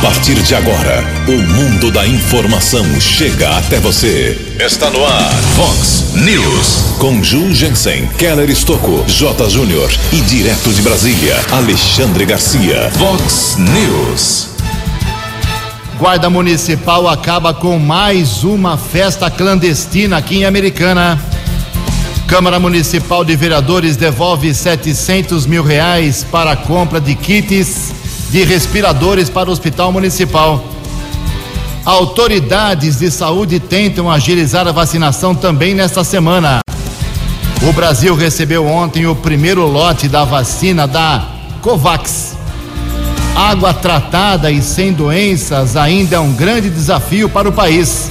A partir de agora, o mundo da informação chega até você. Está no ar, Fox News. Com Ju Jensen, Keller Estocco, J. Júnior e direto de Brasília, Alexandre Garcia. Fox News. Guarda Municipal acaba com mais uma festa clandestina aqui em Americana. Câmara Municipal de Vereadores devolve 700 mil reais para a compra de kits de respiradores para o Hospital Municipal. Autoridades de saúde tentam agilizar a vacinação também nesta semana. O Brasil recebeu ontem o primeiro lote da vacina da Covax. Água tratada e sem doenças ainda é um grande desafio para o país.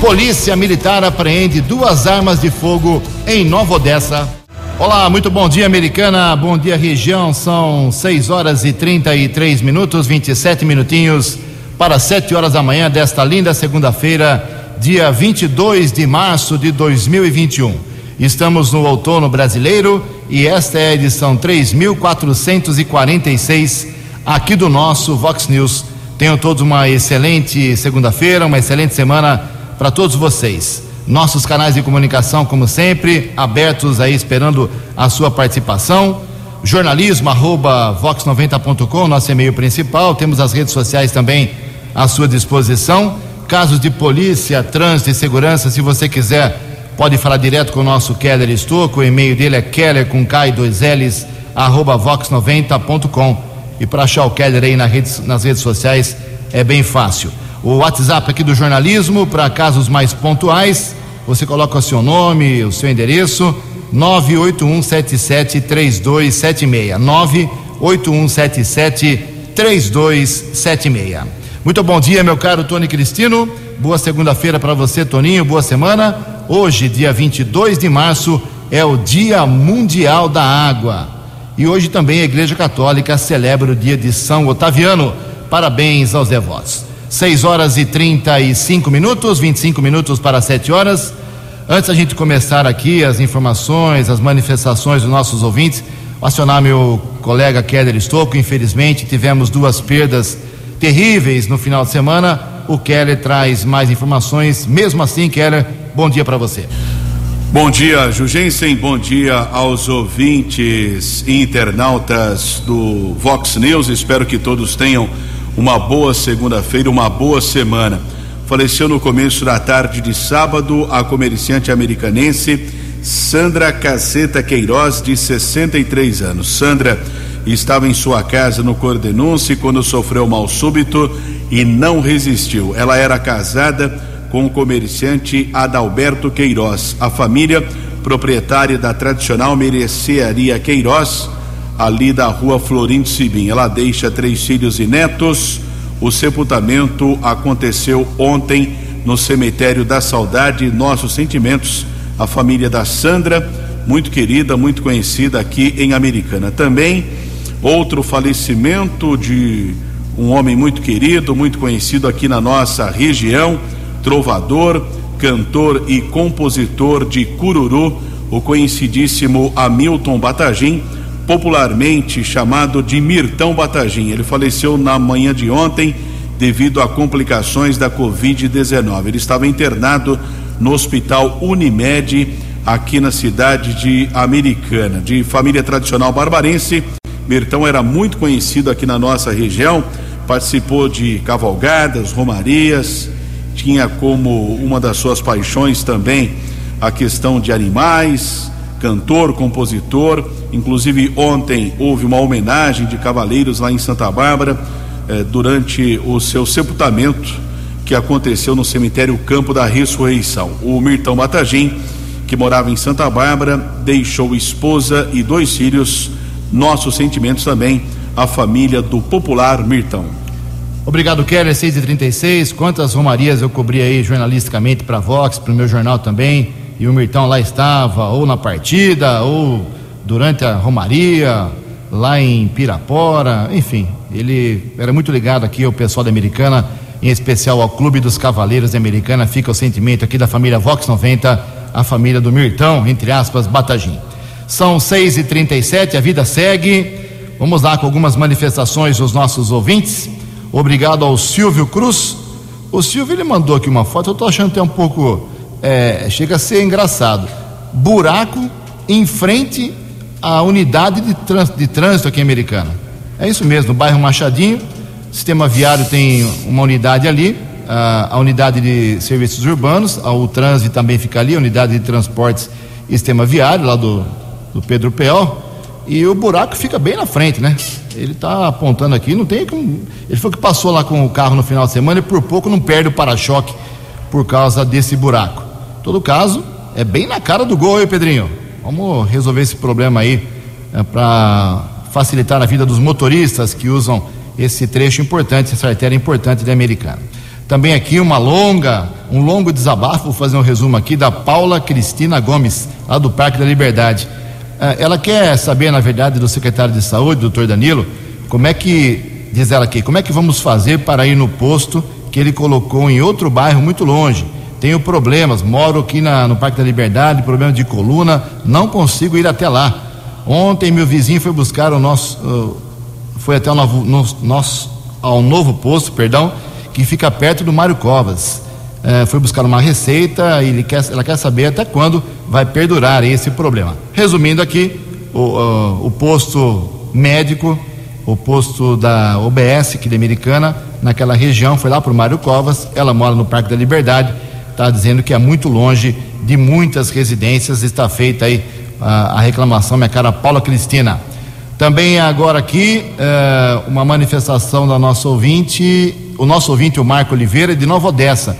Polícia Militar apreende duas armas de fogo em Nova Odessa. Olá, muito bom dia, americana. Bom dia, região. São 6 horas e 33 minutos, 27 minutinhos para 7 horas da manhã desta linda segunda-feira, dia 22 de março de 2021. Estamos no outono brasileiro e esta é a edição 3446 aqui do nosso Vox News. Tenham todos uma excelente segunda-feira, uma excelente semana para todos vocês. Nossos canais de comunicação, como sempre, abertos aí esperando a sua participação. Jornalismo arroba vox90.com, nosso e-mail principal. Temos as redes sociais também à sua disposição. Casos de polícia, trânsito e segurança, se você quiser, pode falar direto com o nosso Keller Estouco. O e-mail dele é keller com K e dois L's, arroba vox90.com. E para achar o Keller aí nas redes, nas redes sociais é bem fácil. O WhatsApp aqui do jornalismo, para casos mais pontuais, você coloca o seu nome, o seu endereço, 981773276. 981773276. Muito bom dia, meu caro Tony Cristino. Boa segunda-feira para você, Toninho. Boa semana. Hoje, dia 22 de março, é o Dia Mundial da Água. E hoje também a Igreja Católica celebra o dia de São Otaviano. Parabéns aos devotos. 6 horas e 35 minutos, 25 minutos para 7 horas. Antes a gente começar aqui as informações, as manifestações dos nossos ouvintes, acionar meu colega Keller Estocco. Infelizmente, tivemos duas perdas terríveis no final de semana. O Keller traz mais informações. Mesmo assim, Keller, bom dia para você. Bom dia, Jugensen. Bom dia aos ouvintes e internautas do Vox News. Espero que todos tenham uma boa segunda-feira, uma boa semana. Faleceu no começo da tarde de sábado a comerciante americanense Sandra Caceta Queiroz, de 63 anos. Sandra estava em sua casa no Cordenunce quando sofreu mal súbito e não resistiu. Ela era casada com o comerciante Adalberto Queiroz. A família, proprietária da tradicional merecearia Queiroz, ali da rua Florindo Sibim. Ela deixa três filhos e netos. O sepultamento aconteceu ontem no cemitério da Saudade. Nossos sentimentos à família da Sandra, muito querida, muito conhecida aqui em Americana. Também outro falecimento de um homem muito querido, muito conhecido aqui na nossa região, trovador, cantor e compositor de Cururu, o conhecidíssimo Hamilton Batagim popularmente chamado de Mirtão Batagim. Ele faleceu na manhã de ontem devido a complicações da Covid-19. Ele estava internado no Hospital Unimed, aqui na cidade de Americana. De família tradicional barbarense, Mirtão era muito conhecido aqui na nossa região, participou de cavalgadas, romarias, tinha como uma das suas paixões também a questão de animais, cantor, compositor. Inclusive, ontem houve uma homenagem de cavaleiros lá em Santa Bárbara, eh, durante o seu sepultamento, que aconteceu no cemitério Campo da Ressurreição. O Mirtão Batagim, que morava em Santa Bárbara, deixou esposa e dois filhos. Nossos sentimentos também à família do popular Mirtão. Obrigado, Keller, 6 e 36 Quantas romarias eu cobri aí jornalisticamente para Vox, para o meu jornal também e o Mirtão lá estava, ou na partida, ou durante a Romaria, lá em Pirapora, enfim, ele era muito ligado aqui ao pessoal da Americana, em especial ao Clube dos Cavaleiros da Americana. Fica o sentimento aqui da família Vox 90, a família do Mirtão, entre aspas, Batagim. São 6h37, a vida segue. Vamos lá com algumas manifestações dos nossos ouvintes. Obrigado ao Silvio Cruz. O Silvio ele mandou aqui uma foto, eu estou achando até um pouco. É, chega a ser engraçado. Buraco em frente à unidade de, trans, de trânsito aqui americana. É isso mesmo, no bairro Machadinho. Sistema viário tem uma unidade ali, a, a unidade de serviços urbanos, o trânsito também fica ali, a unidade de transportes e sistema viário, lá do, do Pedro Peol. E o buraco fica bem na frente, né? Ele está apontando aqui, não tem como. Ele foi que passou lá com o carro no final de semana e por pouco não perde o para-choque por causa desse buraco. Todo caso, é bem na cara do gol, hein, Pedrinho? Vamos resolver esse problema aí é, para facilitar a vida dos motoristas que usam esse trecho importante, essa artéria importante da Americana. Também aqui uma longa, um longo desabafo, vou fazer um resumo aqui, da Paula Cristina Gomes, lá do Parque da Liberdade. É, ela quer saber, na verdade, do secretário de saúde, doutor Danilo, como é que, diz ela aqui, como é que vamos fazer para ir no posto que ele colocou em outro bairro muito longe? Tenho problemas, moro aqui na, no Parque da Liberdade, problema de coluna, não consigo ir até lá. Ontem meu vizinho foi buscar o nosso, uh, foi até o novo, no, nosso, ao novo posto, perdão, que fica perto do Mário Covas. Uh, foi buscar uma receita e quer, ela quer saber até quando vai perdurar esse problema. Resumindo aqui, o, uh, o posto médico, o posto da OBS, que é americana, naquela região, foi lá para o Mário Covas, ela mora no Parque da Liberdade está dizendo que é muito longe de muitas residências. Está feita aí a, a reclamação, minha cara Paula Cristina. Também agora aqui eh, uma manifestação da nossa ouvinte, o nosso ouvinte, o Marco Oliveira, de Nova Odessa.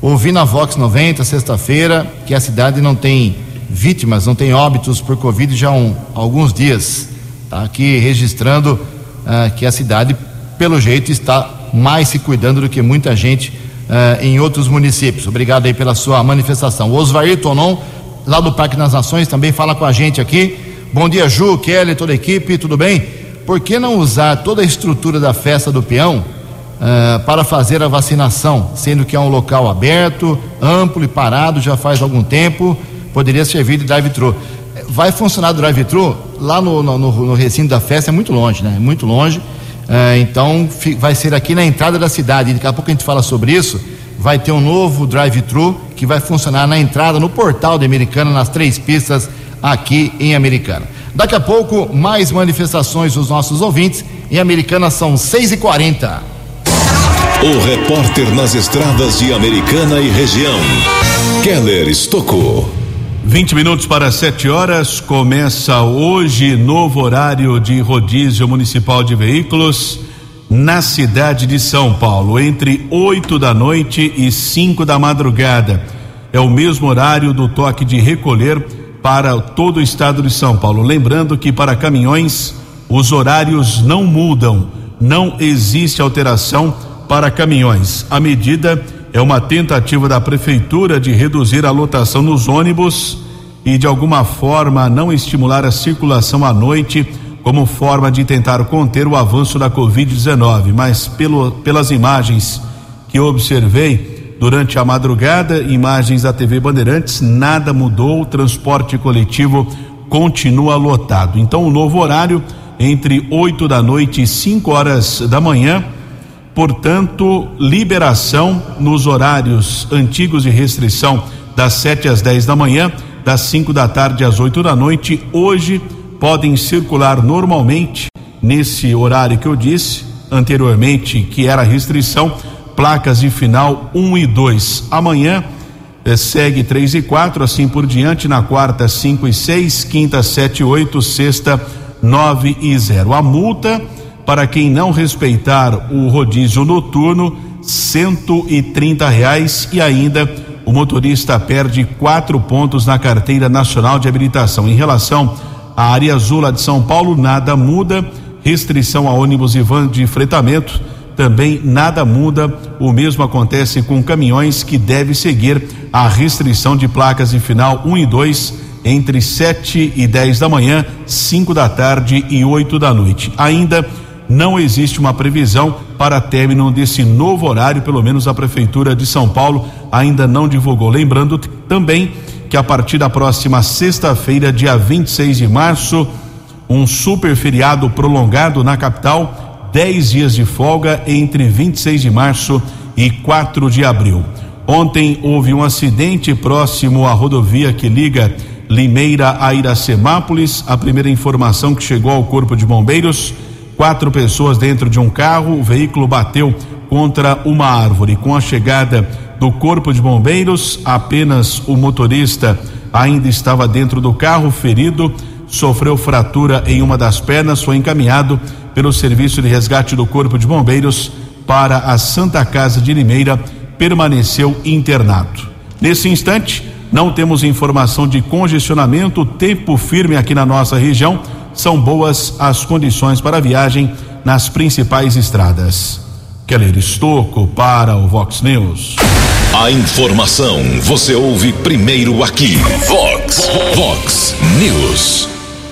Ouvi na Vox 90, sexta-feira, que a cidade não tem vítimas, não tem óbitos por Covid já há um, alguns dias. Está aqui registrando uh, que a cidade, pelo jeito, está mais se cuidando do que muita gente uh, em outros municípios. Obrigado aí pela sua manifestação. O Osvair Tonon, lá do Parque das Nações, também fala com a gente aqui. Bom dia, Ju, Kelly, toda a equipe, tudo bem? Por que não usar toda a estrutura da festa do peão uh, para fazer a vacinação, sendo que é um local aberto, amplo e parado já faz algum tempo, poderia servir de drive-thru. Vai funcionar o drive-thru lá no, no, no, recinto da festa, é muito longe, né? É muito longe. É, então vai ser aqui na entrada da cidade. Daqui a pouco a gente fala sobre isso. Vai ter um novo drive-thru que vai funcionar na entrada, no portal de Americana, nas três pistas aqui em Americana. Daqui a pouco, mais manifestações dos nossos ouvintes. Em Americana são 6 e 40 O repórter nas estradas de Americana e região, Keller Estocou. 20 minutos para 7 horas, começa hoje novo horário de rodízio municipal de veículos na cidade de São Paulo, entre 8 da noite e 5 da madrugada. É o mesmo horário do toque de recolher para todo o estado de São Paulo. Lembrando que para caminhões os horários não mudam, não existe alteração para caminhões. A medida é uma tentativa da prefeitura de reduzir a lotação nos ônibus e de alguma forma não estimular a circulação à noite como forma de tentar conter o avanço da Covid-19. Mas pelo, pelas imagens que observei durante a madrugada, imagens da TV Bandeirantes, nada mudou, o transporte coletivo continua lotado. Então, o novo horário entre 8 da noite e 5 horas da manhã Portanto, liberação nos horários antigos de restrição das 7 às 10 da manhã, das 5 da tarde às 8 da noite. Hoje podem circular normalmente nesse horário que eu disse anteriormente, que era restrição, placas de final 1 e 2. Amanhã eh, segue 3 e 4, assim por diante, na quarta 5 e 6, quinta 7 e 8, sexta 9 e 0. A multa para quem não respeitar o rodízio noturno, cento e trinta reais e ainda o motorista perde quatro pontos na carteira nacional de habilitação. Em relação à área azul lá de São Paulo, nada muda. Restrição a ônibus e van de fretamento, também nada muda. O mesmo acontece com caminhões que deve seguir a restrição de placas de final 1 e 2 entre 7 e 10 da manhã, 5 da tarde e 8 da noite. Ainda não existe uma previsão para término desse novo horário, pelo menos a Prefeitura de São Paulo ainda não divulgou. Lembrando também que a partir da próxima sexta-feira, dia 26 de março, um super feriado prolongado na capital 10 dias de folga entre 26 de março e 4 de abril. Ontem houve um acidente próximo à rodovia que liga Limeira a Iracemápolis. A primeira informação que chegou ao Corpo de Bombeiros: quatro pessoas dentro de um carro. O veículo bateu contra uma árvore. Com a chegada do Corpo de Bombeiros, apenas o motorista ainda estava dentro do carro, ferido, sofreu fratura em uma das pernas, foi encaminhado pelo Serviço de Resgate do Corpo de Bombeiros para a Santa Casa de Limeira, permaneceu internado. Nesse instante, não temos informação de congestionamento, tempo firme aqui na nossa região. São boas as condições para a viagem nas principais estradas. Keller Estocco para o Vox News. A informação você ouve primeiro aqui. Vox, Vox News.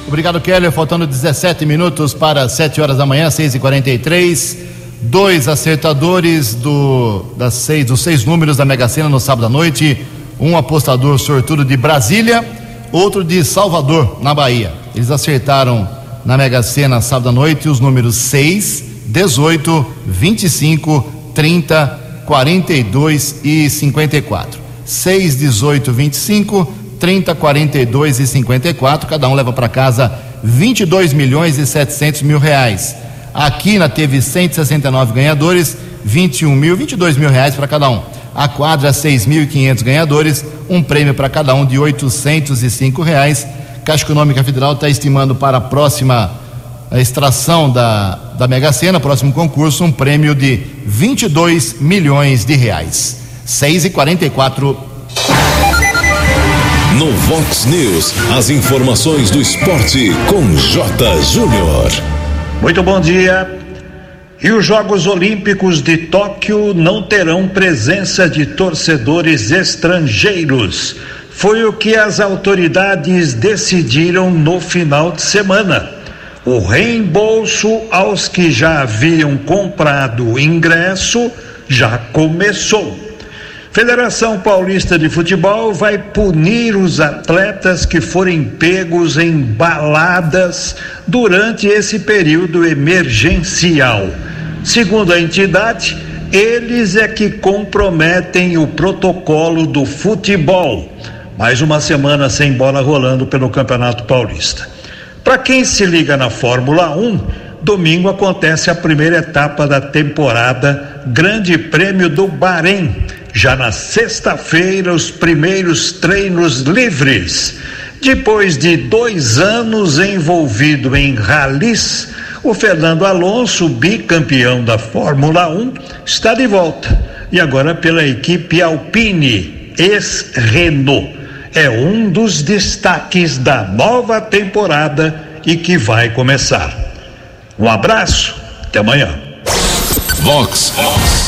Obrigado, Keller. Faltando 17 minutos para 7 horas da manhã, 6 e 43 Dois acertadores do, das seis, dos seis números da Mega Sena no sábado à noite um apostador sortudo de Brasília, outro de Salvador, na Bahia. Eles acertaram na Mega Sena sábado à noite os números 6, 18, 25, 30, 42 e 54. 6, 18, 25, 30, 42 e 54. Cada um leva para casa 22 milhões e 700 mil reais. A Quina teve 169 ganhadores, 21 mil, 22 mil reais para cada um. A quadra, 6.500 ganhadores, um prêmio para cada um de 805 reais. Caixa Econômica Federal está estimando para a próxima a extração da, da Mega Sena, próximo concurso, um prêmio de 22 milhões de reais. 6 e 44 No Vox News, as informações do esporte com J. Júnior. Muito bom dia. E os Jogos Olímpicos de Tóquio não terão presença de torcedores estrangeiros. Foi o que as autoridades decidiram no final de semana. O reembolso aos que já haviam comprado ingresso já começou. Federação Paulista de Futebol vai punir os atletas que forem pegos em baladas durante esse período emergencial. Segundo a entidade, eles é que comprometem o protocolo do futebol. Mais uma semana sem bola rolando pelo Campeonato Paulista. Para quem se liga na Fórmula 1, domingo acontece a primeira etapa da temporada Grande Prêmio do Bahrein. Já na sexta-feira, os primeiros treinos livres. Depois de dois anos envolvido em ralis, o Fernando Alonso, bicampeão da Fórmula 1, está de volta e agora pela equipe Alpine, ex-Renault. É um dos destaques da nova temporada e que vai começar. Um abraço, até amanhã. Vox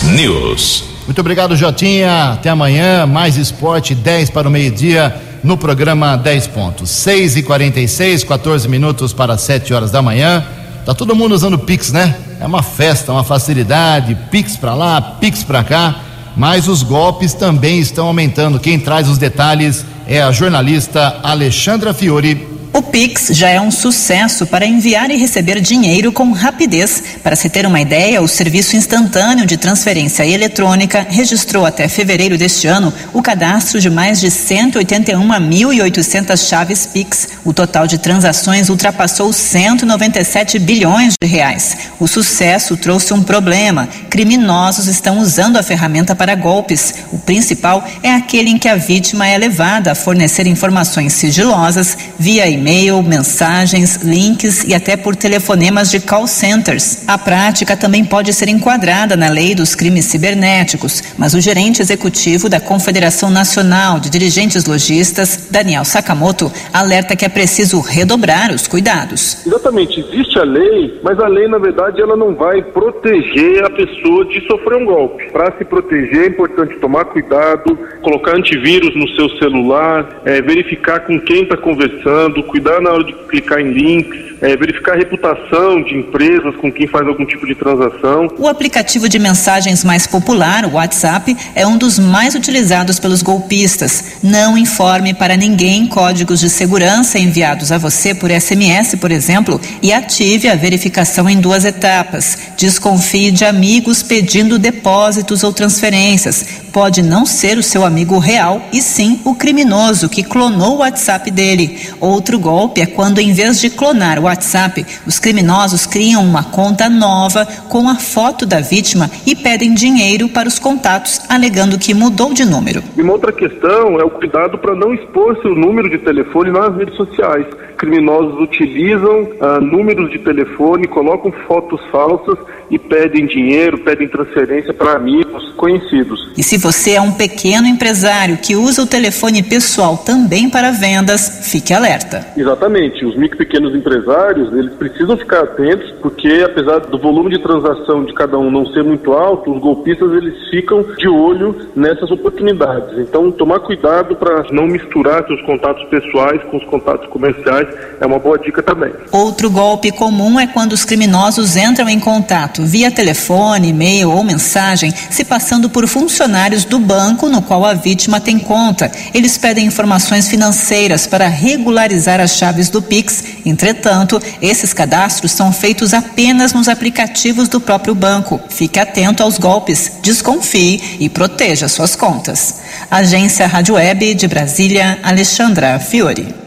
News. Muito obrigado, Jotinha. Até amanhã. Mais esporte, 10 para o meio-dia, no programa 10 pontos. 6 e 46 14 minutos para 7 horas da manhã. Tá todo mundo usando Pix, né? É uma festa, uma facilidade, Pix para lá, Pix para cá, mas os golpes também estão aumentando. Quem traz os detalhes é a jornalista Alexandra Fiore. Pix já é um sucesso para enviar e receber dinheiro com rapidez. Para se ter uma ideia, o serviço instantâneo de transferência eletrônica registrou até fevereiro deste ano o cadastro de mais de 181.800 chaves Pix. O total de transações ultrapassou 197 bilhões de reais. O sucesso trouxe um problema. Criminosos estão usando a ferramenta para golpes. O principal é aquele em que a vítima é levada a fornecer informações sigilosas via e e-mail, mensagens, links e até por telefonemas de call centers. A prática também pode ser enquadrada na lei dos crimes cibernéticos, mas o gerente executivo da Confederação Nacional de Dirigentes Logistas, Daniel Sakamoto, alerta que é preciso redobrar os cuidados. Exatamente, existe a lei, mas a lei, na verdade, ela não vai proteger a pessoa de sofrer um golpe. Para se proteger, é importante tomar cuidado, colocar antivírus no seu celular, é, verificar com quem está conversando, cuidar na hora de clicar em links, é, verificar a reputação de empresas com quem faz algum tipo de transação. O aplicativo de mensagens mais popular, o WhatsApp, é um dos mais utilizados pelos golpistas. Não informe para ninguém códigos de segurança enviados a você por SMS, por exemplo, e ative a verificação em duas etapas. Desconfie de amigos pedindo depósitos ou transferências. Pode não ser o seu amigo real e sim o criminoso que clonou o WhatsApp dele. Outro golpe é quando, em vez de clonar o WhatsApp, os criminosos criam uma conta nova com a foto da vítima e pedem dinheiro para os contatos, alegando que mudou de número. E uma outra questão é o cuidado para não expor seu número de telefone nas redes sociais. Criminosos utilizam ah, números de telefone, colocam fotos falsas e pedem dinheiro, pedem transferência para amigos conhecidos. E se você é um pequeno empresário que usa o telefone pessoal também para vendas, fique alerta. Exatamente. Os micro e pequenos empresários, eles precisam ficar atentos, porque apesar do volume de transação de cada um não ser muito alto, os golpistas eles ficam de olho nessas oportunidades. Então, tomar cuidado para não misturar seus contatos pessoais com os contatos comerciais é uma boa dica também. Outro golpe comum é quando os criminosos entram em contato via telefone, e-mail ou mensagem, se passando por funcionários do banco no qual a vítima tem conta. Eles pedem informações financeiras para regularizar as chaves do Pix. Entretanto, esses cadastros são feitos apenas nos aplicativos do próprio banco. Fique atento aos golpes, desconfie e proteja suas contas. Agência Rádio Web de Brasília, Alexandra Fiore.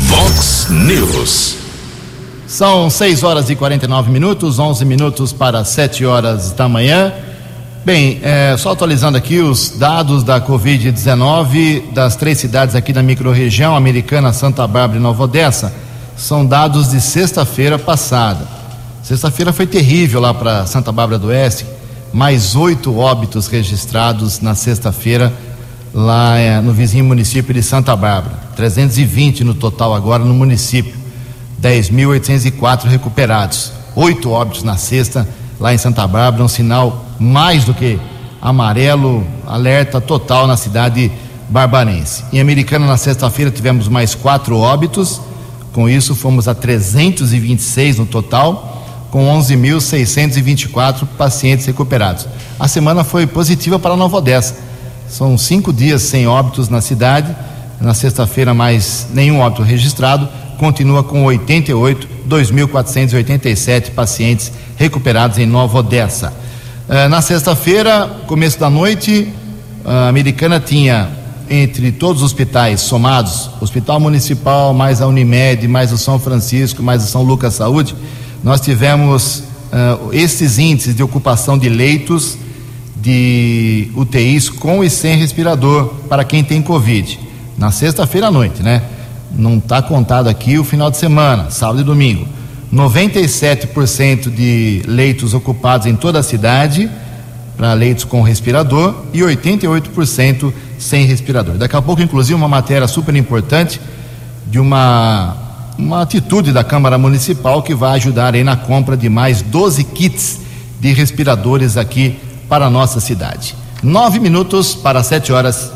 Vox News. São 6 horas e 49 minutos, 11 minutos para 7 horas da manhã. Bem, é, só atualizando aqui os dados da Covid-19 das três cidades aqui da microrregião, Americana, Santa Bárbara e Nova Odessa, são dados de sexta-feira passada. Sexta-feira foi terrível lá para Santa Bárbara do Oeste, mais oito óbitos registrados na sexta-feira lá é, no vizinho município de Santa Bárbara. 320 no total agora no município. 10.804 recuperados. Oito óbitos na sexta, lá em Santa Bárbara, um sinal mais do que amarelo, alerta total na cidade barbarense. Em Americana, na sexta-feira, tivemos mais quatro óbitos, com isso fomos a 326 no total, com 11.624 pacientes recuperados. A semana foi positiva para Nova Odessa. São cinco dias sem óbitos na cidade. Na sexta-feira, mais nenhum óbito registrado continua com 88, 2.487 pacientes recuperados em Nova Odessa. Uh, na sexta-feira, começo da noite, a Americana tinha entre todos os hospitais somados, Hospital Municipal, mais a Unimed, mais o São Francisco, mais o São Lucas Saúde, nós tivemos uh, esses índices de ocupação de leitos de UTIs com e sem respirador para quem tem Covid. Na sexta-feira à noite, né? não está contado aqui o final de semana, sábado e domingo. 97% de leitos ocupados em toda a cidade, para leitos com respirador, e 88% sem respirador. Daqui a pouco, inclusive, uma matéria super importante de uma, uma atitude da Câmara Municipal que vai ajudar aí na compra de mais 12 kits de respiradores aqui para a nossa cidade. Nove minutos para sete horas.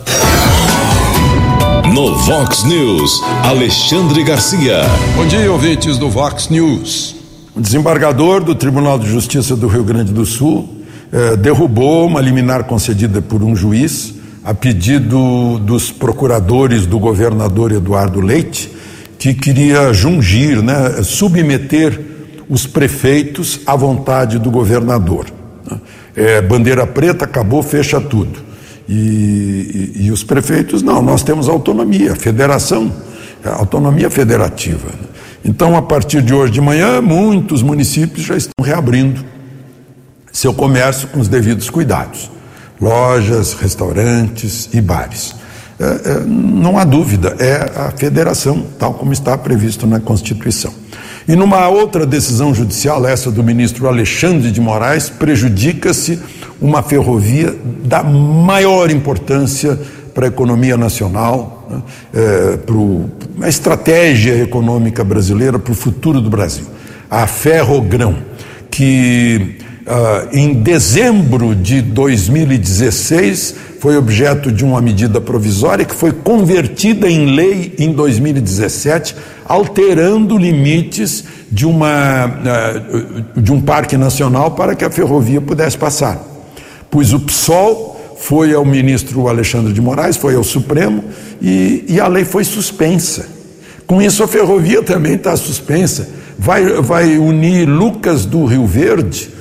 No Vox News, Alexandre Garcia. Bom dia, ouvintes do Vox News. O desembargador do Tribunal de Justiça do Rio Grande do Sul eh, derrubou uma liminar concedida por um juiz a pedido dos procuradores do governador Eduardo Leite, que queria jungir, né, submeter os prefeitos à vontade do governador. É, bandeira preta, acabou, fecha tudo. E, e, e, os prefeitos, não, nós temos autonomia, federação, autonomia federativa. Então, a partir de hoje de manhã, muitos municípios já estão reabrindo seu comércio com os devidos cuidados. Lojas, restaurantes e bares. É, é, não há dúvida, é a federação, tal como está previsto na Constituição. E numa outra decisão judicial, essa do ministro Alexandre de Moraes, prejudica-se uma ferrovia da maior importância para a economia nacional, né, é, para a estratégia econômica brasileira, para o futuro do Brasil. A Ferrogrão, que uh, em dezembro de 2016, foi objeto de uma medida provisória que foi convertida em lei em 2017, alterando limites de, uma, uh, de um parque nacional para que a ferrovia pudesse passar. Pois o PSOL foi ao ministro Alexandre de Moraes, foi ao Supremo e, e a lei foi suspensa. Com isso, a ferrovia também está suspensa. Vai, vai unir Lucas do Rio Verde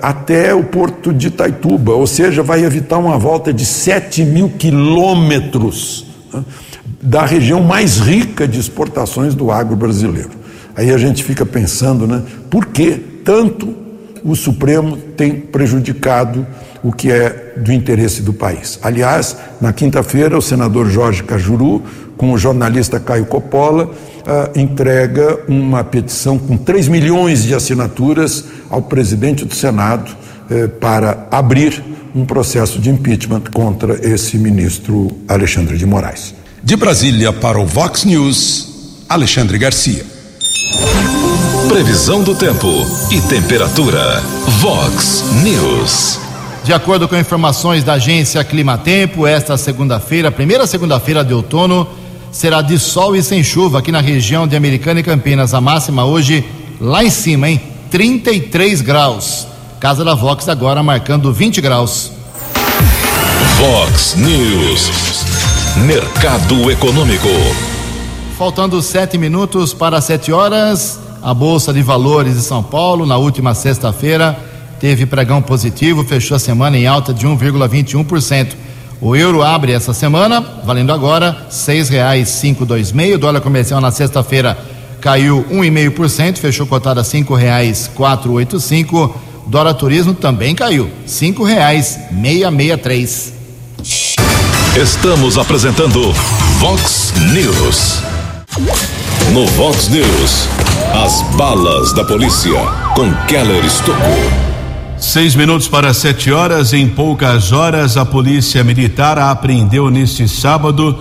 até o porto de Itaituba, ou seja, vai evitar uma volta de 7 mil quilômetros uh, da região mais rica de exportações do agro brasileiro. Aí a gente fica pensando, né, por que tanto o Supremo tem prejudicado o que é do interesse do país. Aliás, na quinta-feira, o senador Jorge Cajuru, com o jornalista Caio Coppola, uh, entrega uma petição com 3 milhões de assinaturas ao presidente do Senado uh, para abrir um processo de impeachment contra esse ministro Alexandre de Moraes. De Brasília para o Vox News, Alexandre Garcia. Previsão do tempo e temperatura. Vox News. De acordo com informações da agência Climatempo, esta segunda-feira, primeira segunda-feira de outono, será de sol e sem chuva aqui na região de Americana e Campinas. A máxima hoje lá em cima, hein? 33 graus. Casa da Vox agora marcando 20 graus. Vox News. Mercado Econômico. Faltando sete minutos para sete horas, a Bolsa de Valores de São Paulo, na última sexta-feira, teve pregão positivo, fechou a semana em alta de 1,21%. O euro abre essa semana, valendo agora cinco dois meio. Dólar comercial na sexta-feira caiu 1,5%, fechou cotado a oito cinco. Dólar turismo também caiu, meia três. Estamos apresentando Vox News. No Vox News, as balas da polícia com Keller Estocou. Seis minutos para sete horas. Em poucas horas, a Polícia Militar apreendeu neste sábado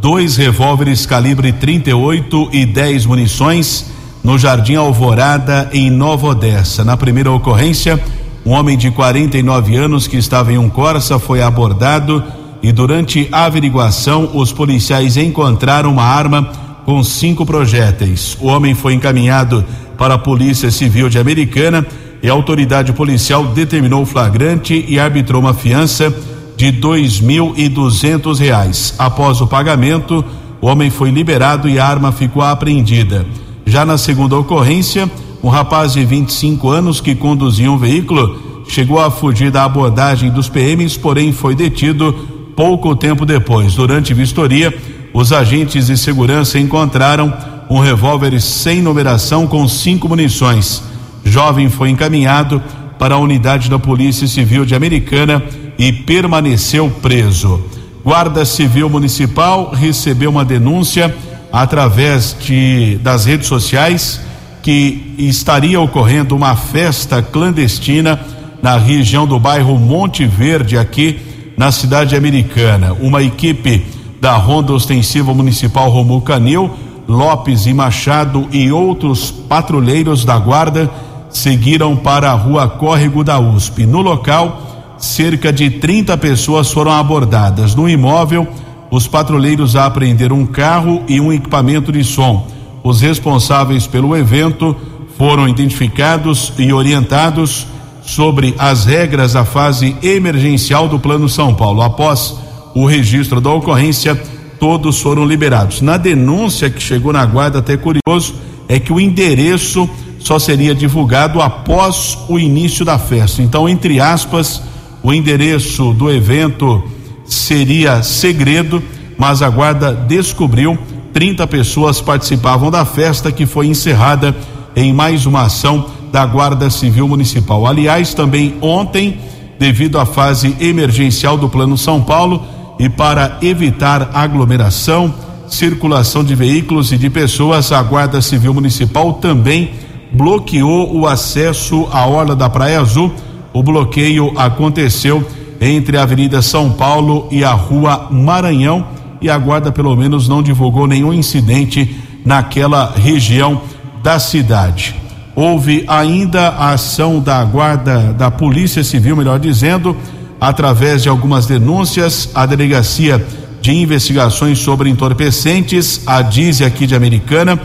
dois revólveres calibre 38 e 10 munições no Jardim Alvorada, em Nova Odessa. Na primeira ocorrência, um homem de 49 anos que estava em um Corsa foi abordado e, durante a averiguação, os policiais encontraram uma arma com cinco projéteis. O homem foi encaminhado para a Polícia Civil de Americana e a autoridade policial determinou o flagrante e arbitrou uma fiança de dois mil e duzentos reais. Após o pagamento, o homem foi liberado e a arma ficou apreendida. Já na segunda ocorrência, um rapaz de 25 anos que conduzia um veículo chegou a fugir da abordagem dos PMs, porém foi detido pouco tempo depois. Durante vistoria, os agentes de segurança encontraram um revólver sem numeração com cinco munições. Jovem foi encaminhado para a unidade da Polícia Civil de Americana e permaneceu preso. Guarda Civil Municipal recebeu uma denúncia através de das redes sociais que estaria ocorrendo uma festa clandestina na região do bairro Monte Verde aqui na cidade americana. Uma equipe da Ronda Ostensiva Municipal Romulo Canil, Lopes e Machado e outros patrulheiros da guarda seguiram para a rua Córrego da USP. No local, cerca de 30 pessoas foram abordadas. No imóvel, os patrulheiros apreenderam um carro e um equipamento de som. Os responsáveis pelo evento foram identificados e orientados sobre as regras da fase emergencial do Plano São Paulo. Após o registro da ocorrência, todos foram liberados. Na denúncia que chegou na guarda, até curioso, é que o endereço só seria divulgado após o início da festa. Então, entre aspas, o endereço do evento seria segredo, mas a guarda descobriu 30 pessoas participavam da festa que foi encerrada em mais uma ação da Guarda Civil Municipal. Aliás, também ontem, devido à fase emergencial do Plano São Paulo e para evitar aglomeração, circulação de veículos e de pessoas, a Guarda Civil Municipal também bloqueou o acesso à orla da Praia Azul. O bloqueio aconteceu entre a Avenida São Paulo e a Rua Maranhão e a guarda pelo menos não divulgou nenhum incidente naquela região da cidade. houve ainda a ação da guarda da Polícia Civil, melhor dizendo, através de algumas denúncias, a delegacia de investigações sobre entorpecentes, a DIZE aqui de Americana,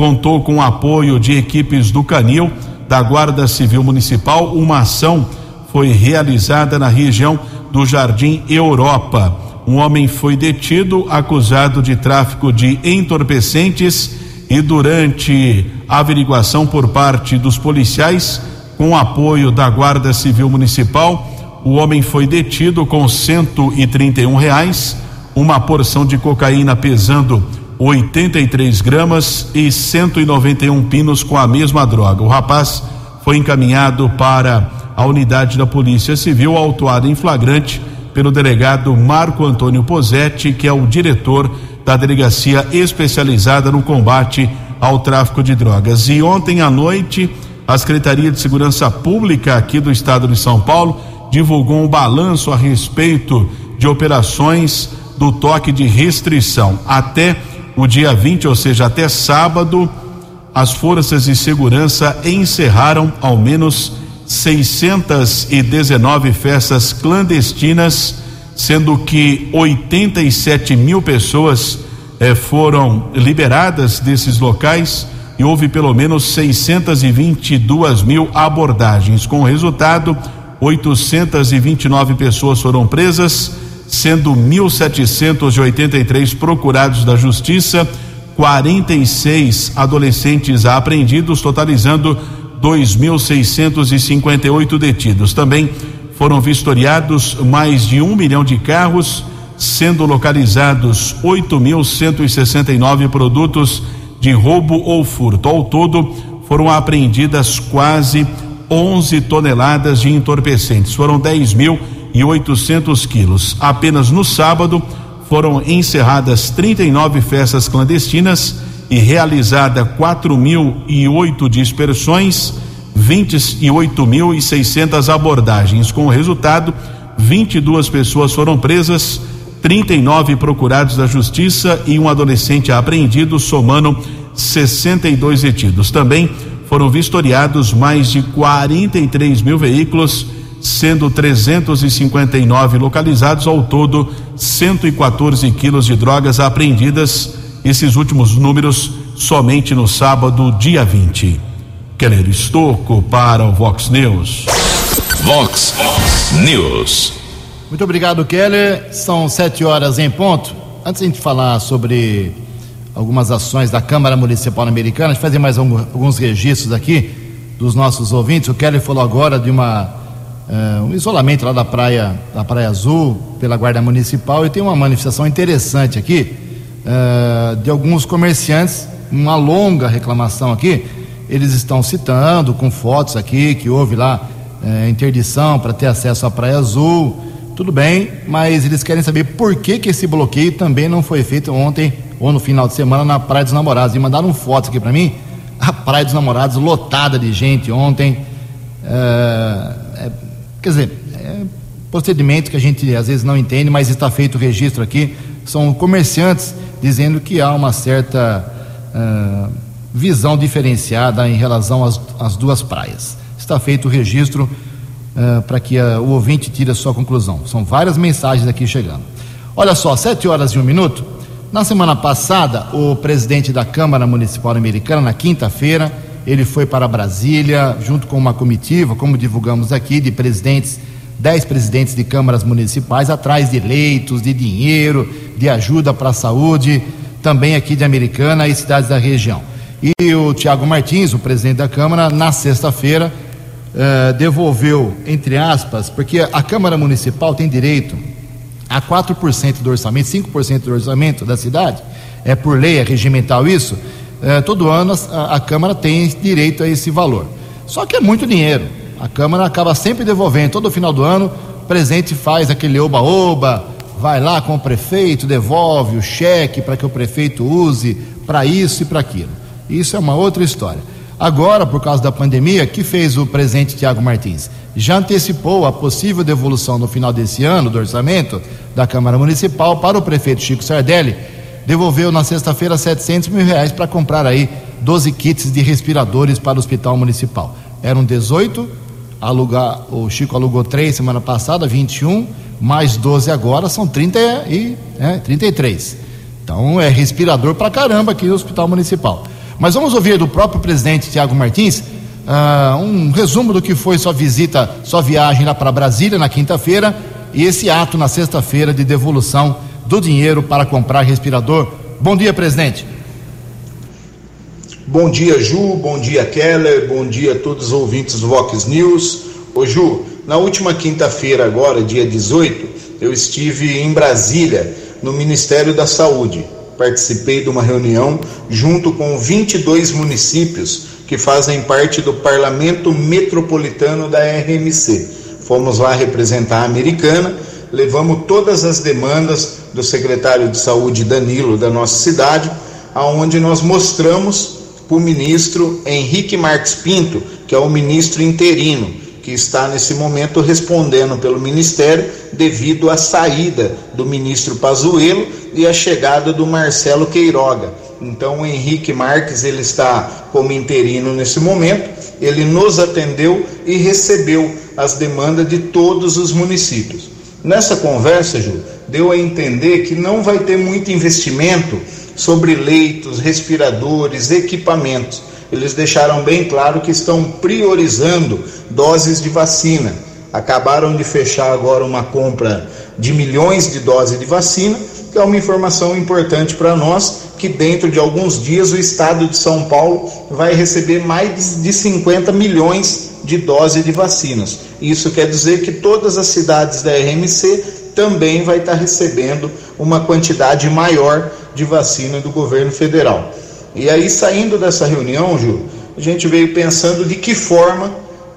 contou com o apoio de equipes do Canil, da Guarda Civil Municipal. Uma ação foi realizada na região do Jardim Europa. Um homem foi detido acusado de tráfico de entorpecentes e durante a averiguação por parte dos policiais, com apoio da Guarda Civil Municipal, o homem foi detido com 131 reais, uma porção de cocaína pesando 83 gramas e 191 pinos com a mesma droga. O rapaz foi encaminhado para a unidade da Polícia Civil, autuado em flagrante pelo delegado Marco Antônio Posetti, que é o diretor da delegacia especializada no combate ao tráfico de drogas. E ontem à noite, a Secretaria de Segurança Pública aqui do estado de São Paulo divulgou um balanço a respeito de operações do toque de restrição. Até o dia 20, ou seja, até sábado, as forças de segurança encerraram ao menos 619 festas clandestinas, sendo que 87 mil pessoas eh, foram liberadas desses locais e houve pelo menos 622 mil abordagens. Com o resultado, 829 pessoas foram presas, sendo 1.783 procurados da Justiça, 46 adolescentes apreendidos, totalizando 2.658 detidos. Também foram vistoriados mais de um milhão de carros, sendo localizados 8.169 produtos de roubo ou furto. Ao todo, foram apreendidas quase 11 toneladas de entorpecentes. Foram 10.800 quilos. Apenas no sábado foram encerradas 39 festas clandestinas e realizada 4.008 dispersões, 28.600 abordagens. Com o resultado, 22 pessoas foram presas, 39 procurados da justiça e um adolescente apreendido, somando 62 detidos. Também foram vistoriados mais de 43 mil veículos, sendo 359 localizados, ao todo 114 quilos de drogas apreendidas esses últimos números somente no sábado, dia 20. Keller Estocco para o Vox News. Vox News. Muito obrigado, Keller. São sete horas em ponto. Antes de a gente falar sobre algumas ações da Câmara Municipal Americana, a gente fazer mais alguns registros aqui dos nossos ouvintes. O Keller falou agora de uma uh, um isolamento lá da praia da Praia Azul pela Guarda Municipal e tem uma manifestação interessante aqui uh, de alguns comerciantes, uma longa reclamação aqui. Eles estão citando com fotos aqui que houve lá uh, interdição para ter acesso à Praia Azul. Tudo bem, mas eles querem saber por que, que esse bloqueio também não foi feito ontem ou no final de semana na Praia dos Namorados. E mandaram fotos aqui para mim, a Praia dos Namorados lotada de gente ontem. É, é, quer dizer, é procedimento que a gente às vezes não entende, mas está feito o registro aqui. São comerciantes dizendo que há uma certa uh, visão diferenciada em relação às, às, duas praias. Está feito o registro uh, para que uh, o ouvinte tire a sua conclusão. São várias mensagens aqui chegando. Olha só, sete horas e um minuto. Na semana passada, o presidente da Câmara Municipal Americana, na quinta-feira, ele foi para Brasília, junto com uma comitiva, como divulgamos aqui, de presidentes dez presidentes de câmaras municipais atrás de leitos, de dinheiro, de ajuda para a saúde, também aqui de Americana e cidades da região. E o Tiago Martins, o presidente da Câmara, na sexta-feira, eh, devolveu, entre aspas, porque a Câmara Municipal tem direito a 4% do orçamento, 5% do orçamento da cidade, é por lei, é regimental isso, eh, todo ano a, a Câmara tem direito a esse valor. Só que é muito dinheiro. A Câmara acaba sempre devolvendo, todo final do ano, o presidente faz aquele oba-oba, vai lá com o prefeito, devolve o cheque para que o prefeito use para isso e para aquilo. Isso é uma outra história. Agora, por causa da pandemia, que fez o presidente Tiago Martins? Já antecipou a possível devolução no final desse ano do orçamento da Câmara Municipal para o prefeito Chico Sardelli. Devolveu na sexta-feira 700 mil reais para comprar aí 12 kits de respiradores para o Hospital Municipal. Eram 18, alugar, o Chico alugou 3 semana passada, 21, mais 12 agora, são 30 e, é, 33. Então é respirador para caramba aqui no Hospital Municipal. Mas vamos ouvir do próprio presidente Tiago Martins uh, um resumo do que foi sua visita, sua viagem lá para Brasília na quinta-feira e esse ato na sexta-feira de devolução do dinheiro para comprar respirador. Bom dia, presidente. Bom dia, Ju. Bom dia, Keller. Bom dia a todos os ouvintes do Vox News. Ô, Ju, na última quinta-feira, agora, dia 18, eu estive em Brasília, no Ministério da Saúde. Participei de uma reunião junto com 22 municípios que fazem parte do Parlamento Metropolitano da RMC. Fomos lá representar a americana, levamos todas as demandas do secretário de Saúde Danilo da nossa cidade, aonde nós mostramos para o ministro Henrique Marques Pinto, que é o ministro interino, que está nesse momento respondendo pelo ministério devido à saída do ministro Pazuello e a chegada do Marcelo Queiroga. Então o Henrique Marques ele está como interino nesse momento, ele nos atendeu e recebeu as demandas de todos os municípios. Nessa conversa, Ju, deu a entender que não vai ter muito investimento sobre leitos, respiradores, equipamentos. Eles deixaram bem claro que estão priorizando doses de vacina. Acabaram de fechar agora uma compra de milhões de doses de vacina, que é uma informação importante para nós, que dentro de alguns dias o estado de São Paulo vai receber mais de 50 milhões de doses de vacinas. Isso quer dizer que todas as cidades da RMC também vai estar recebendo uma quantidade maior de vacina do governo federal. E aí, saindo dessa reunião, Ju, a gente veio pensando de que forma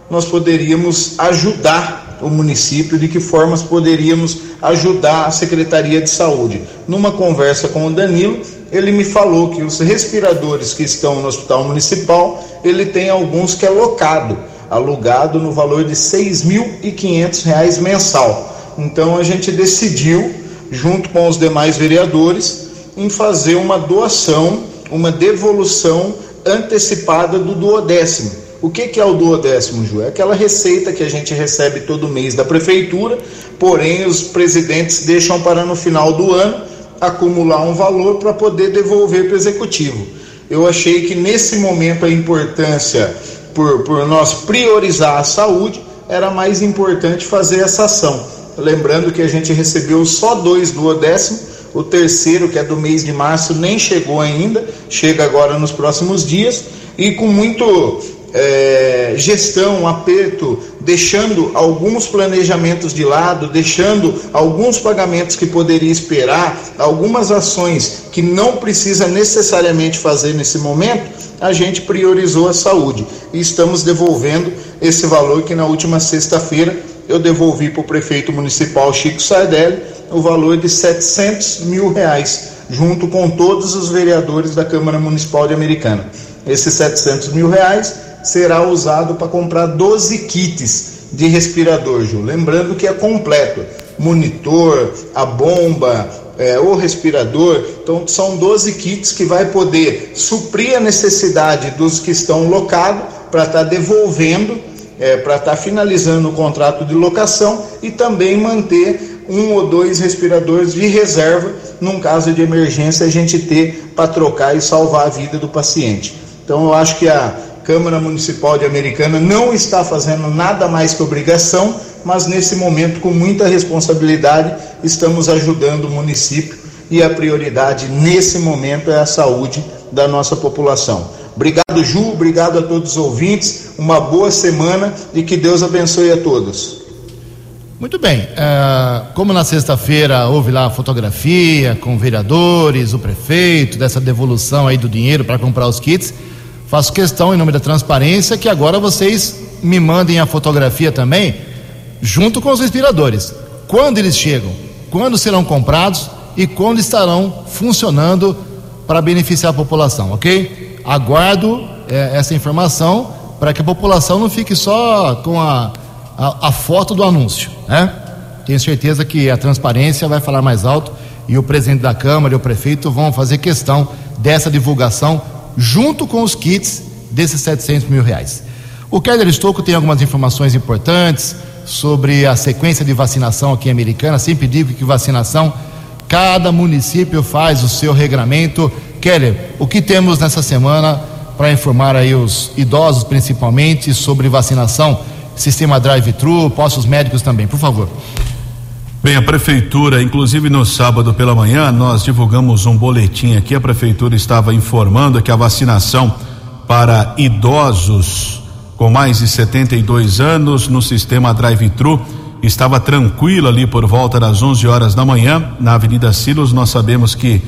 nós poderíamos ajudar o município, de que formas poderíamos ajudar a Secretaria de Saúde. Numa conversa com o Danilo, ele me falou que os respiradores que estão no Hospital Municipal, ele tem alguns que é locado, alugado no valor de R$ 6.500 mensal. Então a gente decidiu, junto com os demais vereadores, em fazer uma doação, uma devolução antecipada do duodécimo. O que, que é o duodécimo, Ju? É aquela receita que a gente recebe todo mês da prefeitura, porém os presidentes deixam para no final do ano acumular um valor para poder devolver para o executivo. Eu achei que nesse momento a importância, por, por nós priorizar a saúde, era mais importante fazer essa ação. Lembrando que a gente recebeu só dois duodécimos o terceiro, que é do mês de março, nem chegou ainda, chega agora nos próximos dias, e com muito é, gestão, aperto, deixando alguns planejamentos de lado, deixando alguns pagamentos que poderia esperar, algumas ações que não precisa necessariamente fazer nesse momento, a gente priorizou a saúde. E estamos devolvendo esse valor que na última sexta-feira eu devolvi para o prefeito municipal Chico Sardelli o valor de 700 mil reais, junto com todos os vereadores da Câmara Municipal de Americana. Esses 700 mil reais será usado para comprar 12 kits de respirador, Ju. Lembrando que é completo: monitor, a bomba, é, o respirador. Então, são 12 kits que vai poder suprir a necessidade dos que estão locados para estar tá devolvendo, é, para estar tá finalizando o contrato de locação e também manter um ou dois respiradores de reserva, num caso de emergência, a gente ter para trocar e salvar a vida do paciente. Então, eu acho que a Câmara Municipal de Americana não está fazendo nada mais que obrigação, mas nesse momento, com muita responsabilidade, estamos ajudando o município e a prioridade nesse momento é a saúde da nossa população. Obrigado, Ju, obrigado a todos os ouvintes, uma boa semana e que Deus abençoe a todos. Muito bem. Uh, como na sexta-feira houve lá a fotografia com vereadores, o prefeito, dessa devolução aí do dinheiro para comprar os kits, faço questão, em nome da transparência, que agora vocês me mandem a fotografia também, junto com os respiradores. Quando eles chegam, quando serão comprados e quando estarão funcionando para beneficiar a população, ok? Aguardo eh, essa informação para que a população não fique só com a a, a foto do anúncio, né? Tenho certeza que a transparência vai falar mais alto e o presidente da Câmara e o prefeito vão fazer questão dessa divulgação junto com os kits desses 700 mil reais. O Keller Estocco tem algumas informações importantes sobre a sequência de vacinação aqui em Americana. Sempre digo que vacinação, cada município faz o seu regramento. Keller, o que temos nessa semana para informar aí os idosos, principalmente, sobre vacinação, sistema drive-thru, postos médicos também, por favor. Bem, a prefeitura, inclusive no sábado pela manhã, nós divulgamos um boletim aqui. A prefeitura estava informando que a vacinação para idosos com mais de 72 anos no sistema drive-thru estava tranquila ali por volta das 11 horas da manhã na Avenida Silos. Nós sabemos que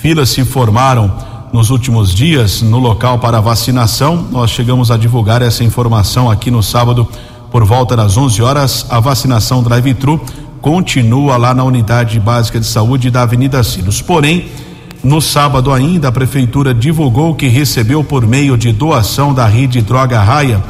filas se formaram nos últimos dias no local para vacinação. Nós chegamos a divulgar essa informação aqui no sábado por volta das 11 horas. A vacinação drive-thru continua lá na unidade básica de saúde da Avenida Silos. Porém, no sábado ainda, a prefeitura divulgou que recebeu por meio de doação da rede Droga Raia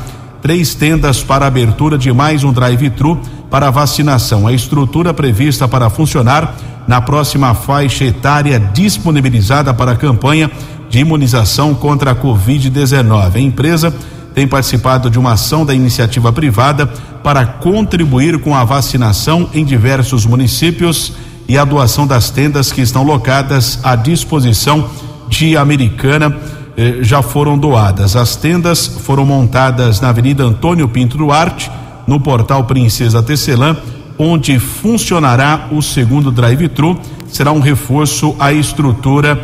três tendas para abertura de mais um drive-thru para vacinação. A estrutura prevista para funcionar na próxima faixa etária disponibilizada para a campanha de imunização contra a Covid-19. A empresa tem participado de uma ação da iniciativa privada para contribuir com a vacinação em diversos municípios e a doação das tendas que estão locadas à disposição de Americana eh, já foram doadas. As tendas foram montadas na Avenida Antônio Pinto Duarte, no portal Princesa Tecelã onde funcionará o segundo drive-thru. Será um reforço à estrutura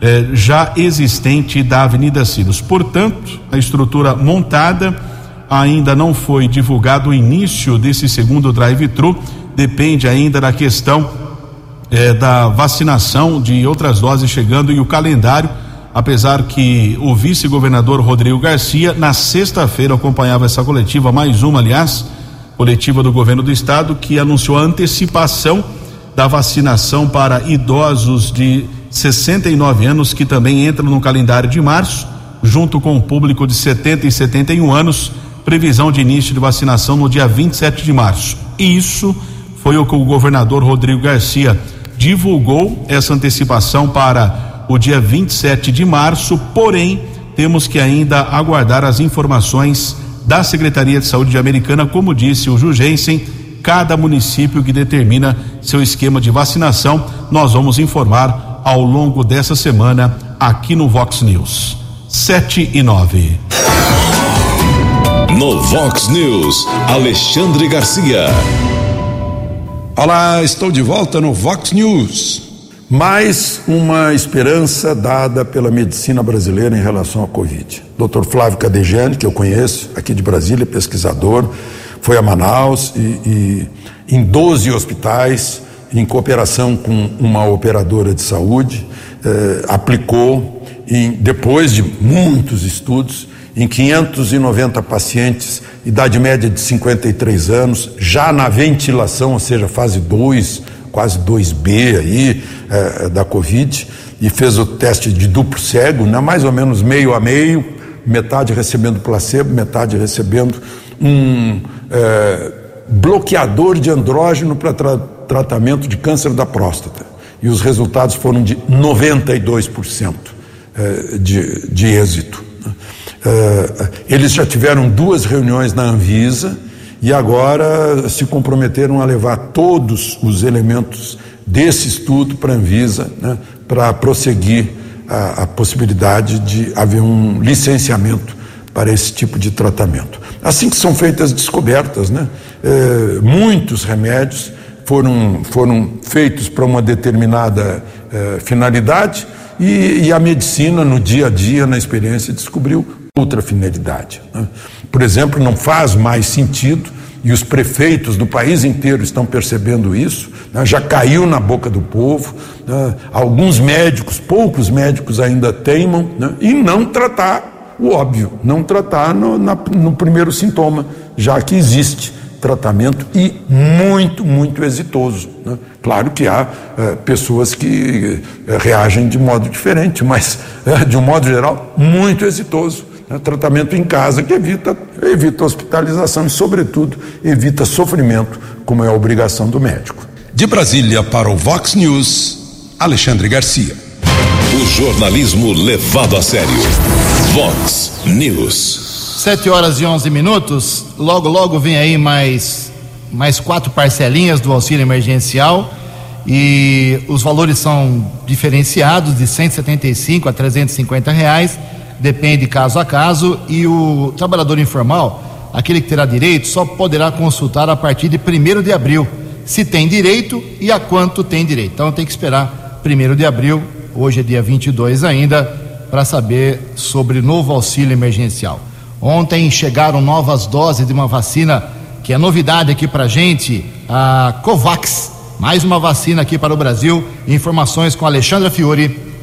eh, já existente da Avenida Silos. Portanto, a estrutura montada ainda não foi divulgado o início desse segundo drive-thru. Depende ainda da questão eh, da vacinação de outras doses chegando e o calendário. Apesar que o vice-governador Rodrigo Garcia, na sexta-feira, acompanhava essa coletiva, mais uma, aliás, coletiva do governo do estado que anunciou a antecipação da vacinação para idosos de 69 anos que também entram no calendário de março, junto com o público de 70 e 71 anos, previsão de início de vacinação no dia 27 de março. Isso foi o que o governador Rodrigo Garcia divulgou essa antecipação para o dia 27 de março, porém temos que ainda aguardar as informações da Secretaria de Saúde de Americana, como disse o Jugensen, cada município que determina seu esquema de vacinação, nós vamos informar ao longo dessa semana aqui no Vox News. 7 e 9. No Vox News, Alexandre Garcia. Olá, estou de volta no Vox News. Mais uma esperança dada pela medicina brasileira em relação à Covid. Dr. Flávio Cadejane, que eu conheço, aqui de Brasília, pesquisador, foi a Manaus e, e em 12 hospitais, em cooperação com uma operadora de saúde, eh, aplicou, em, depois de muitos estudos, em 590 pacientes, idade média de 53 anos, já na ventilação, ou seja, fase 2 quase 2B aí é, da Covid e fez o teste de duplo cego, né, mais ou menos meio a meio, metade recebendo placebo, metade recebendo um é, bloqueador de andrógeno para tra tratamento de câncer da próstata. E os resultados foram de 92% é, de, de êxito. Né. É, eles já tiveram duas reuniões na Anvisa e agora se comprometeram a levar todos os elementos desse estudo para a Anvisa, né, para prosseguir a, a, possibilidade de haver um licenciamento para esse tipo de tratamento. Assim que são feitas descobertas, né, é, muitos remédios foram, foram feitos para uma determinada é, finalidade e, e, a medicina, no dia a dia, na experiência, descobriu outra finalidade. Né? Por exemplo, não faz mais sentido, e os prefeitos do país inteiro estão percebendo isso, né? já caiu na boca do povo. Né? Alguns médicos, poucos médicos ainda teimam, né? e não tratar o óbvio, não tratar no, na, no primeiro sintoma, já que existe tratamento e muito, muito exitoso. Né? Claro que há é, pessoas que é, reagem de modo diferente, mas, é, de um modo geral, muito exitoso. Né? Tratamento em casa que evita, evita hospitalização e, sobretudo, evita sofrimento, como é a obrigação do médico. De Brasília para o Vox News, Alexandre Garcia. O jornalismo levado a sério. Vox News. Sete horas e onze minutos. Logo, logo vem aí mais, mais quatro parcelinhas do auxílio emergencial. E os valores são diferenciados de 175 a 350 reais, depende caso a caso. E o trabalhador informal, aquele que terá direito, só poderá consultar a partir de 1 de abril se tem direito e a quanto tem direito. Então tem que esperar 1 de abril, hoje é dia 22 ainda, para saber sobre novo auxílio emergencial. Ontem chegaram novas doses de uma vacina que é novidade aqui para gente, a Covax. Mais uma vacina aqui para o Brasil. Informações com Alexandra Fiore.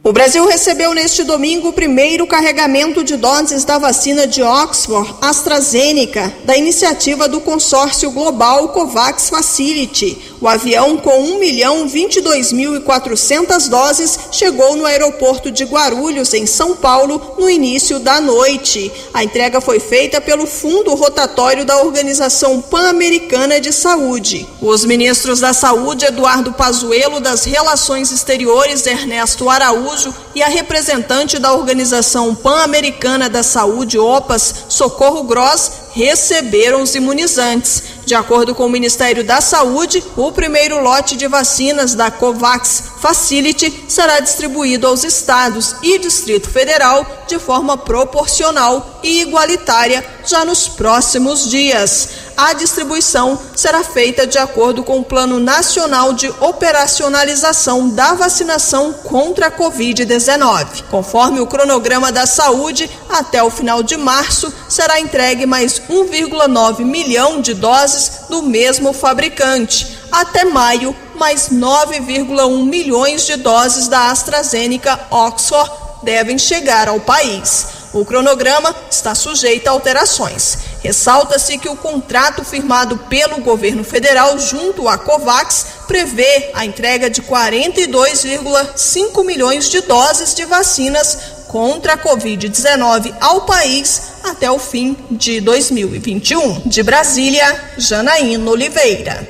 O Brasil recebeu neste domingo o primeiro carregamento de doses da vacina de Oxford AstraZeneca, da iniciativa do consórcio global COVAX Facility. O avião, com 1 milhão 22 mil 400 doses, chegou no aeroporto de Guarulhos, em São Paulo, no início da noite. A entrega foi feita pelo Fundo Rotatório da Organização Pan-Americana de Saúde. Os ministros da Saúde, Eduardo Pazuello, das Relações Exteriores, Ernesto Araújo, e a representante da Organização Pan-Americana da Saúde, OPAS, Socorro Gross, receberam os imunizantes. De acordo com o Ministério da Saúde, o primeiro lote de vacinas da COVAX Facility será distribuído aos estados e Distrito Federal de forma proporcional e igualitária já nos próximos dias. A distribuição será feita de acordo com o Plano Nacional de Operacionalização da Vacinação contra a Covid-19. Conforme o cronograma da saúde, até o final de março será entregue mais 1,9 milhão de doses do mesmo fabricante. Até maio, mais 9,1 milhões de doses da AstraZeneca Oxford devem chegar ao país. O cronograma está sujeito a alterações. Ressalta-se que o contrato firmado pelo governo federal junto à COVAX prevê a entrega de 42,5 milhões de doses de vacinas contra a Covid-19 ao país até o fim de 2021. De Brasília, Janaína Oliveira.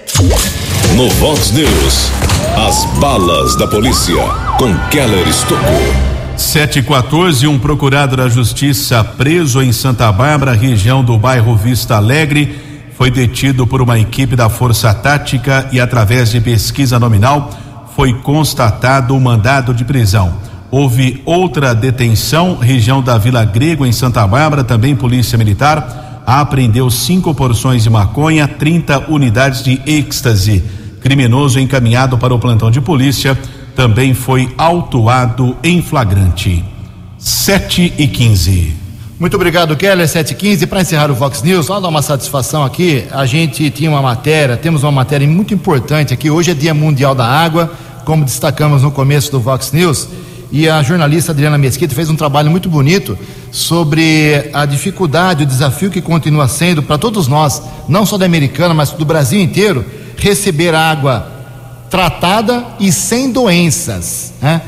No Vox News, as balas da polícia com Keller Estocou. 714, um procurado da justiça preso em Santa Bárbara, região do bairro Vista Alegre, foi detido por uma equipe da Força Tática e, através de pesquisa nominal, foi constatado o mandado de prisão. Houve outra detenção, região da Vila Grego, em Santa Bárbara, também Polícia Militar, apreendeu cinco porções de maconha, 30 unidades de êxtase. Criminoso encaminhado para o plantão de polícia também foi autuado em flagrante. 7 e 15. Muito obrigado, Keller. 715. Para encerrar o Vox News, só dar uma satisfação aqui. A gente tinha uma matéria, temos uma matéria muito importante aqui. Hoje é Dia Mundial da Água, como destacamos no começo do Vox News. E a jornalista Adriana Mesquita fez um trabalho muito bonito sobre a dificuldade, o desafio que continua sendo para todos nós, não só da americana, mas do Brasil inteiro, receber água tratada e sem doenças. Né?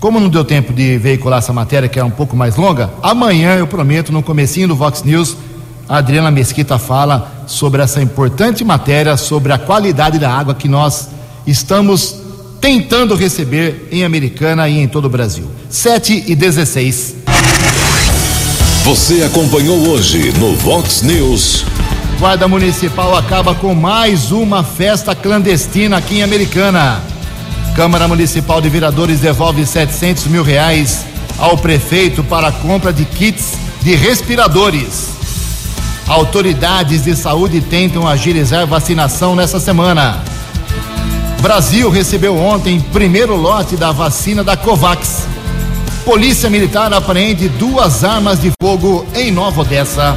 Como não deu tempo de veicular essa matéria, que é um pouco mais longa, amanhã eu prometo, no comecinho do Vox News, a Adriana Mesquita fala sobre essa importante matéria, sobre a qualidade da água que nós estamos tentando receber em Americana e em todo o Brasil. 7 e 16. Você acompanhou hoje no Vox News. Guarda Municipal acaba com mais uma festa clandestina aqui em Americana. Câmara Municipal de Vereadores devolve 700 mil reais ao prefeito para a compra de kits de respiradores. Autoridades de saúde tentam agilizar vacinação nessa semana. Brasil recebeu ontem primeiro lote da vacina da Covax. Polícia Militar apreende duas armas de fogo em Nova Odessa.